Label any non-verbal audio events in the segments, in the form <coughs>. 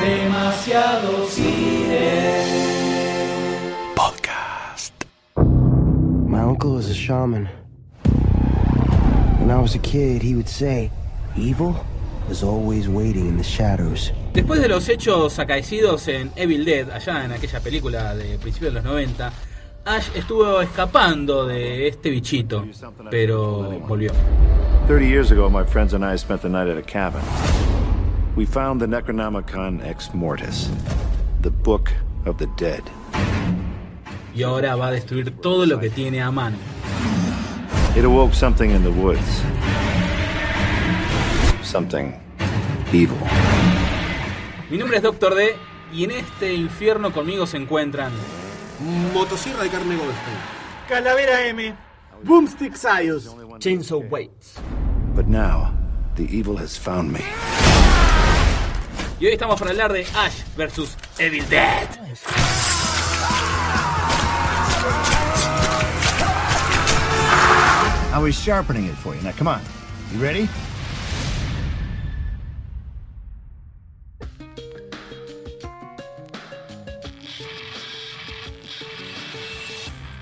Demasiado cine. Podcast. My uncle is a shaman. When I was a kid, he would say, evil is always waiting in the shadows. Después de los hechos acaecidos en Evil Dead, allá en aquella película de principios de los 90, Ash estuvo escapando de este bichito, pero volvió. 30 years ago, my friends and I spent the night at a cabin. We found the Necronomicon Ex Mortis, the Book of the Dead. Y ahora va a destruir todo lo que tiene a mano. It awoke something in the woods. Something evil. Mi nombre es Doctor D y en este infierno conmigo se encuentran Motosierra de carne Goldstein. Calavera M. Boomstick Sayos. Chainsaw Waits. But now, the evil has found me. Y hoy estamos para hablar de Ash vs Evil Dead. I was sharpening it for you. Now, come on. You ready?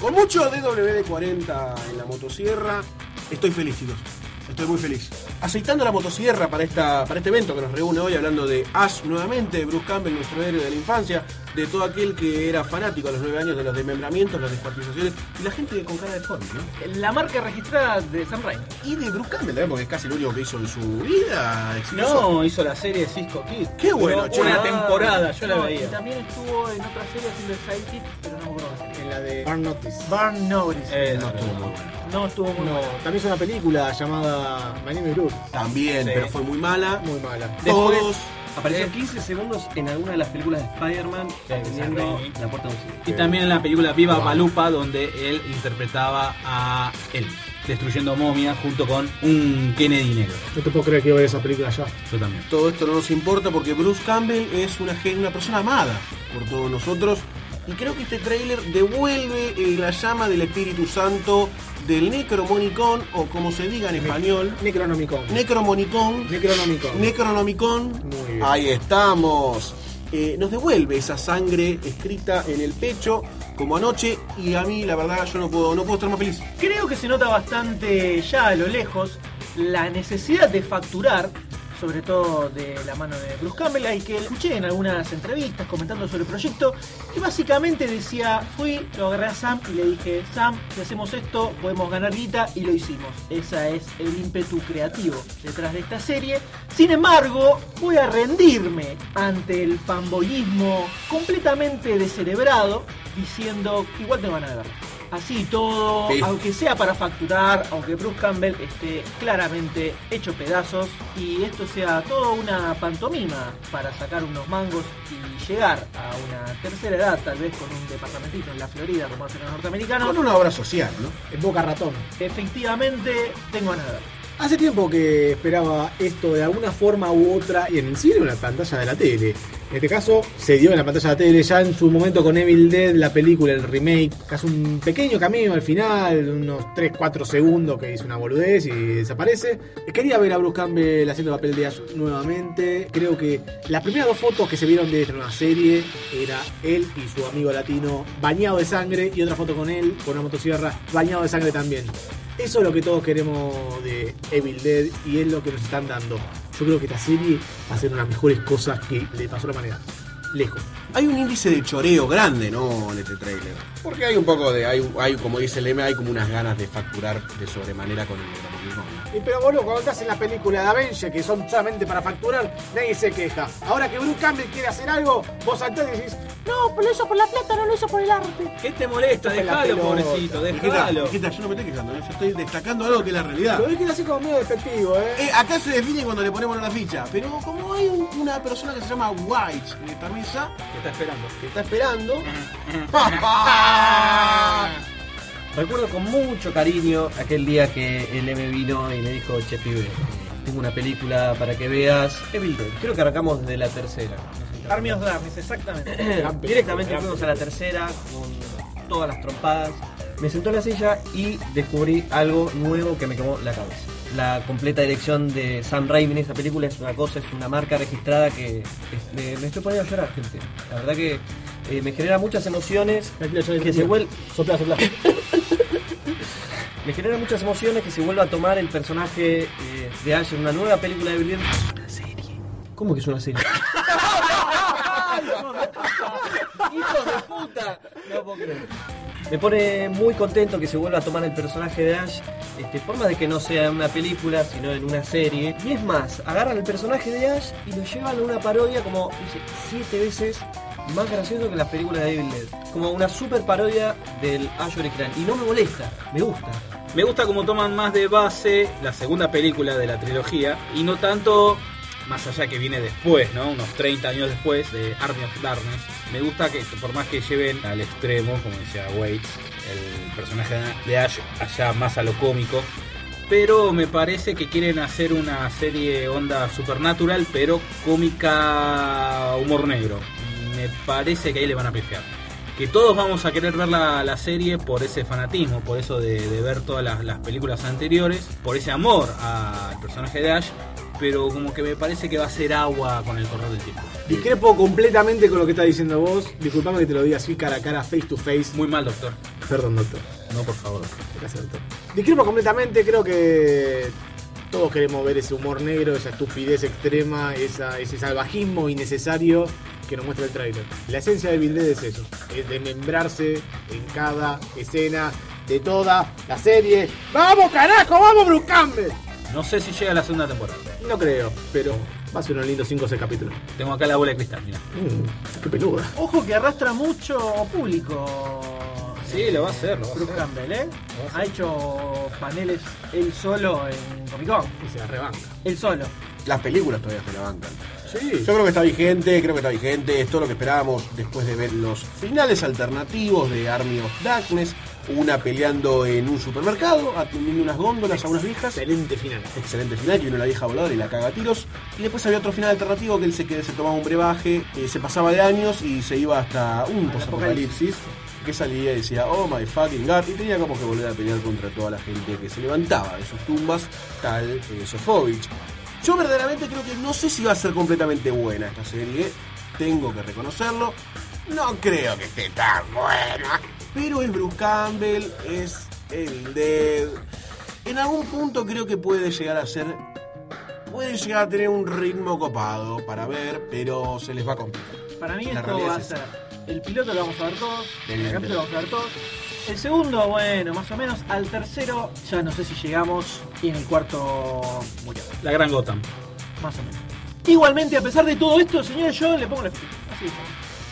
Con mucho DWD-40 en la motosierra, estoy feliz, chicos. Estoy muy feliz. Aceitando la motosierra para, esta, para este evento que nos reúne hoy, hablando de Ash nuevamente, Bruce Campbell, nuestro héroe de la infancia, de todo aquel que era fanático a los nueve años de los desmembramientos, las descuartizaciones y la gente con cara de forma, ¿no? La marca registrada de Sam Raimi. Y de Bruce Campbell también, porque es casi lo único que hizo en su vida. No, hizo la serie de Cisco Kid. Qué bueno. Una Ah, temporada, yo la No, Y veía. también estuvo en otra serie haciendo el sidekick, pero no me la de Burn Notice. Burn Notice. Eh, No estuvo muy bueno. No estuvo muy No, bueno. también hizo una película llamada My Name is Bruce. También, Sí. pero fue muy mala. Muy mala. Todos. Apareció 15 segundos en alguna de las películas de Spider-Man teniendo Raimi. la puerta de un cine. Y también en la película Viva Malupa, donde él interpretaba a él, destruyendo momias junto con un Kennedy negro. No te puedo creer que iba a ver esa película ya. Yo también. Todo esto no nos importa porque Bruce Campbell es una, gen- una persona amada por todos nosotros. Y creo que este tráiler devuelve eh, la llama del Espíritu Santo del Necromonicon, o como se diga en español, Necronomicon. Necromonicon. Necronomicon. Necronomicon. Muy bien. Ahí estamos. Eh, nos devuelve esa sangre escrita en el pecho, como anoche, y a mí la verdad yo no puedo, no puedo estar más feliz. Creo que se nota bastante ya a lo lejos la necesidad de facturar, sobre todo de la mano de Bruce Campbell, y que escuché en algunas entrevistas comentando sobre el proyecto, y básicamente decía, fui, lo agarré a Sam y le dije, Sam, si hacemos esto, podemos ganar guita, y lo hicimos. Ese es el ímpetu creativo detrás de esta serie. Sin embargo, voy a rendirme ante el fanboyismo completamente descerebrado, diciendo, igual te van a ver. Así todo, Sí. aunque sea para facturar, aunque Bruce Campbell esté claramente hecho pedazos y esto sea todo una pantomima para sacar unos mangos y llegar a una tercera edad, tal vez con un departamentito en la Florida como hacen los norteamericanos, Con una obra social, ¿no? En Boca Ratón. efectivamente tengo ver. Hace tiempo que esperaba esto de alguna forma u otra, y en el cine o en la pantalla de la tele. En este caso, se dio en la pantalla de la tele, ya en su momento con Evil Dead, la película, el remake, casi un pequeño cameo al final, unos 3-4 segundos que hizo una boludez y desaparece. Quería ver a Bruce Campbell haciendo el papel de Ash nuevamente. Creo que las primeras dos fotos que se vieron de esta nueva serie era él y su amigo latino bañado de sangre, y otra foto con él, con una motosierra, bañado de sangre también. Eso es lo que todos queremos de Evil Dead y es lo que nos están dando. Yo creo que esta serie va a ser una de las mejores cosas que le pasó a la humanidad. Lejos. Hay un índice de choreo grande, ¿no? En este tráiler. Porque hay un poco de, hay, hay, como dice el M, hay como unas ganas de facturar de sobremanera con el Necronomicon. Y pero boludo, cuando estás en la película de Avengers, que son solamente para facturar, nadie se queja. Ahora que Bruce Campbell quiere hacer algo, vos saltás y decís, no, pero lo hizo por la plata, no lo hizo por el arte. ¿Qué te molesta? La pelota. pobrecito, mijita, yo no me estoy quejando, ¿eh? yo estoy destacando algo que es la realidad. Lo dije así como medio despectivo, ¿eh? Eh, acá se define cuando le ponemos una ficha, pero como hay un- una persona que se llama White, eh, permisa, ¿Qué está esperando? que está esperando. <laughs> Recuerdo con mucho cariño aquel día que el M vino y me dijo, che pibe, eh, tengo una película para que veas. Evil Dead. Creo que arrancamos de la tercera. Army of Darkness, exactamente. <clears throat> Directamente fuimos a la tercera con todas las trompadas. me sentó en la silla y descubrí algo nuevo que me quemó la cabeza. La completa dirección de Sam Raimi en esa película es una cosa, es una marca registrada que es- me, me estoy poniendo a llorar, gente. La verdad que eh, me genera muchas emociones que se vuelven... Sopla, sopla. <laughs> Me genera muchas emociones que se vuelva a tomar el personaje eh, de Ash en una nueva película de Bill Es una serie. ¿Cómo que es una serie? <laughs> <laughs> ¡Hijo de puta! No puedo creer. Me pone muy contento que se vuelva a tomar el personaje de Ash, este, por más de que no sea en una película, sino en una serie. Y es más, agarran el personaje de Ash y lo llevan a una parodia como dice, siete veces más gracioso que las películas de Evil Dead. Como una super parodia del Ash original. Y no me molesta, me gusta. Me gusta como toman más de base la segunda película de la trilogía y no tanto más allá que viene después, ¿no? Unos 30 años después de Army of Darkness. Me gusta que por más que lleven al extremo, como decía Waits, el personaje de Ash allá más a lo cómico, pero me parece que quieren hacer una serie onda supernatural, pero cómica humor negro. Me parece que ahí le van a pifiar. Que todos vamos a querer ver la, la serie por ese fanatismo, por eso de, de ver todas las, las películas anteriores, por ese amor al personaje de Ash, pero como que me parece que va a ser agua con el correr del tiempo. Discrepo completamente con lo que está diciendo vos. Disculpame que te lo diga así cara a cara, face to face. Muy mal, doctor. Perdón, doctor. No, por favor. Gracias, doctor. Discrepo completamente, creo que todos queremos ver ese humor negro, esa estupidez extrema, esa, ese salvajismo innecesario que nos muestra el tráiler. La esencia de Dead es eso, es desmembrarse en cada escena de toda la serie. ¡Vamos, carajo! ¡Vamos, Bruce Campbell! No sé si llega la segunda temporada. No creo, pero va a ser unos lindos 5 o 6 capítulos. Tengo acá la bola de cristal, mira. Mm, qué peluda. Ojo que arrastra mucho público. Sí, lo va a hacer, lo va a Bruce hacer. Campbell, ¿eh? Ha hecho paneles él solo en Comic Con. Y se la rebanca. Él solo. Las películas todavía se la bancan. Sí. Yo creo que está vigente, creo que está vigente, es todo lo que esperábamos después de ver los finales alternativos de Army of Darkness, una peleando en un supermercado, atendiendo unas góndolas a unas viejas. Excelente final. Excelente final, que vino la vieja voladora y la caga a tiros. Y después había otro final alternativo que él se, que se tomaba un brebaje, eh, se pasaba de años y se iba hasta un posapocalipsis. Que salía y decía, oh my fucking god, y tenía como que volver a pelear contra toda la gente que se levantaba de sus tumbas, tal eh, Sofovich. Yo verdaderamente creo que no sé si va a ser completamente buena esta serie, tengo que reconocerlo. No creo que esté tan buena, pero es Bruce Campbell, es Evil Dead. En algún punto creo que puede llegar a ser. Puede llegar a tener un ritmo copado para ver, pero se les va a complicar. Para mí La esto va a ser. El piloto lo vamos a ver todos. El capítulo lo vamos a ver todos. El segundo, bueno, más o menos. Al tercero, ya no sé si llegamos. Y en el cuarto murió. La gran Gotham. Más o menos. Igualmente, a pesar de todo esto, señores, yo le pongo la ficha. Así es.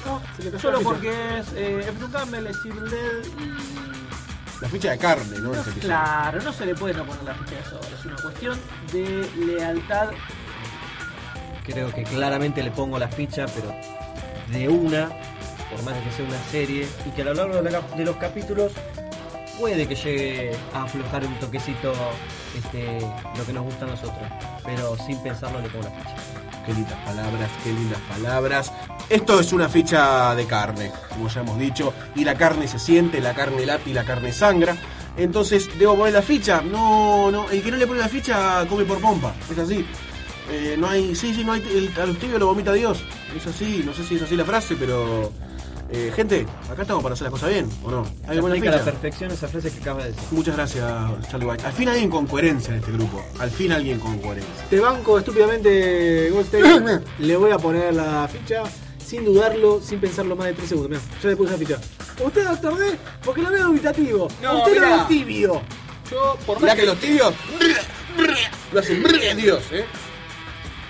No, Se solo porque es eh, Bruce Campbell, es Evil Dead y La ficha de carne, ¿no? No, claro, no se le puede no poner la ficha de sobra. Es una cuestión de lealtad. Creo que claramente le pongo la ficha, pero de una, por más de que sea una serie, y que a lo largo de, los capítulos puede que llegue a aflojar un toquecito este, lo que nos gusta a nosotros. Pero sin pensarlo le pongo la ficha. Qué lindas palabras, qué lindas palabras. Esto es una ficha de carne, como ya hemos dicho, y la carne se siente, la carne late y la carne sangra. Entonces, ¿debo poner la ficha? No, no, el que no le pone la ficha come por pompa, es así. Eh, no hay, sí, sí, no hay, el, a lo vomita Dios, es así, no sé si es así la frase, pero... eh, gente, acá estamos para hacer las cosas bien, ¿o no? ¿Hay buena aplica a la perfección esa frase que acabas de decir. Muchas gracias, Charlie White. Al fin alguien con coherencia en este grupo. Al fin alguien con coherencia. Te banco estúpidamente, Goldstein. <coughs> le voy a poner la ficha sin dudarlo, sin pensarlo más de 3 segundos. Mirá, ya le puse la ficha. Usted, doctor D, porque lo veo dubitativo. No, Usted lo mirá. ve tibio. Yo, por más, que que, los tibios lo hacen Dios, ¿eh?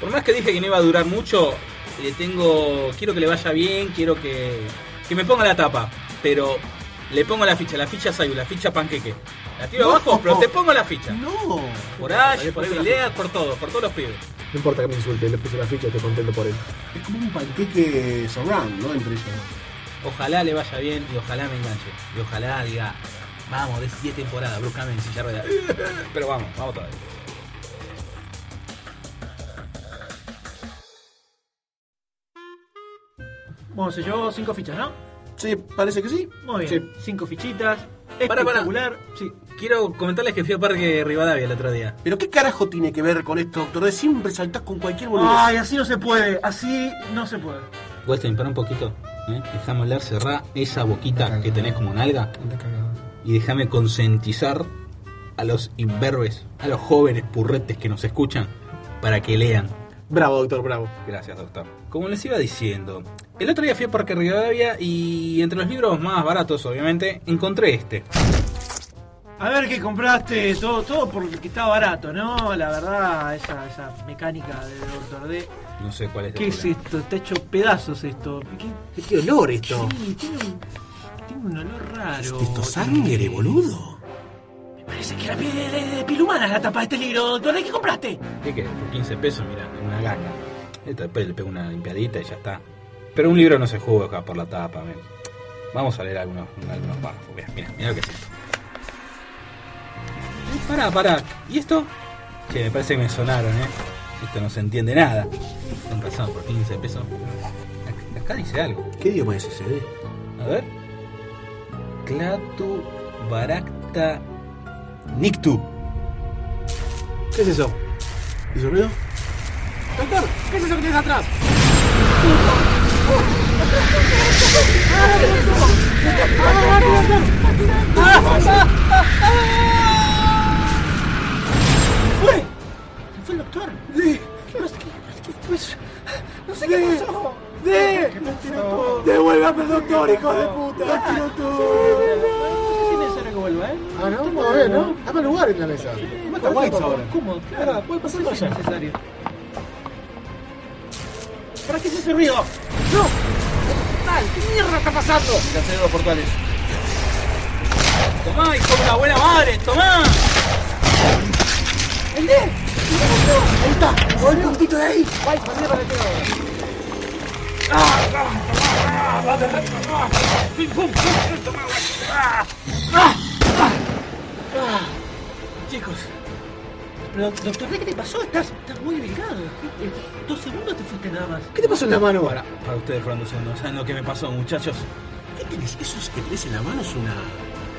por más que dije que no iba a durar mucho, le tengo. Quiero que le vaya bien, quiero que. Que me ponga la tapa. Pero le pongo la ficha, la ficha Sayu, la ficha panqueque. La tiro No. abajo, pero te pongo la ficha. No. Por Ash, por puse la Evil Dead, por todo, por todos los pibes. No importa que me insulte, le puse la ficha, estoy contento por él. Es como un panqueque surround, ¿no? Entre ellos. Ojalá le vaya bien y ojalá me enganche. Y ojalá diga, vamos, de 10 temporadas, Campbell en silla de ruedas. <laughs> Pero vamos, vamos todavía. Bueno, se llevó cinco fichas, ¿no? Sí, parece que sí. Muy bien. Cinco fichitas. Para, para. espectacular. Sí. Quiero comentarles que fui a Parque Rivadavia el otro día. ¿Pero qué carajo tiene que ver con esto, doctor D? Siempre saltás con cualquier boludez. Ay, así no se puede, así no se puede. Goldstein, para un poquito. ¿eh? Déjame hablar, cerrá esa boquita que tenés como nalga. Y déjame concientizar a los imberbes, a los jóvenes purretes que nos escuchan, para que lean. Bravo, doctor, bravo. Gracias, doctor. Como les iba diciendo, el otro día fui a Parque Rivadavia y entre los libros más baratos, obviamente, encontré este. A ver qué compraste, todo, todo porque está barato, ¿no? La verdad, esa, esa mecánica de Doctor D. No sé cuál es ¿Qué es problema. esto? Está hecho pedazos esto. ¿Qué? ¿Qué olor esto? Sí, tiene un, tiene un olor raro. ¿Esto sangre, boludo? Parece que la piel de, de piel humana es la tapa de este libro, Doctor D. ¿Qué compraste? ¿Qué querés? Por 15 pesos, mira, una gaca. Esto después le pego una limpiadita y ya está. Pero un libro no se juega por la tapa, men. Vamos a leer algunos, algunos párrafos. Mira, mira, mira lo que es esto. Eh, Pará, pará. ¿Y esto? Che, me parece que me sonaron, ¿eh? Esto no se entiende nada. Con razón, por 15 pesos. Acá, dice algo. ¿Qué idioma es ese, D? A ver. Clatu Barakta Nictu. ¿Qué es eso? ¿Hizo ruido? Doctor, ¿qué es eso que tienes atrás? ¿Fue? ¿Se fue el doctor? ¿Qué pasó? ¿Qué, qué, pues, no sé qué pasó. ¡De! ¡Devuélvame al doctor, hijo de puta! Vuelva, ¿eh? Ah, no, vamos a ver, ¿no? Dame lugar en la mesa. Mata Whites ahora. ¿Cómo? Claro, puede pasar no para allá. necesario. ¿Para qué es ese ruido? ¿Qué mierda está pasando? Cancelo los portales. Tomá, hijo de una buena madre, tomá. ¡Ahí está! ¡Volvé un poquito de ahí! Chicos, Pero, doctor, ¿qué te pasó? Estás, estás muy delgado. ¿Qué- eh, Dos segundos te fuiste nada más. ¿Qué te pasó en la mano? para, para ustedes fueron dos segundos. ¿Saben lo que me pasó, muchachos? ¿Qué tenés? ¿Eso es que tenés en la mano? Es una...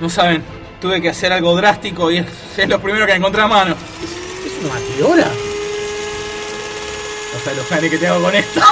No saben, tuve que hacer algo drástico y es, es lo primero que encontré a mano. ¿Es una batidora? O sea, lo saben que tengo con esto. <laughs>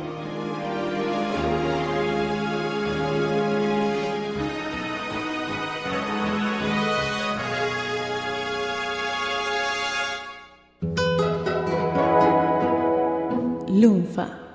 Ufer.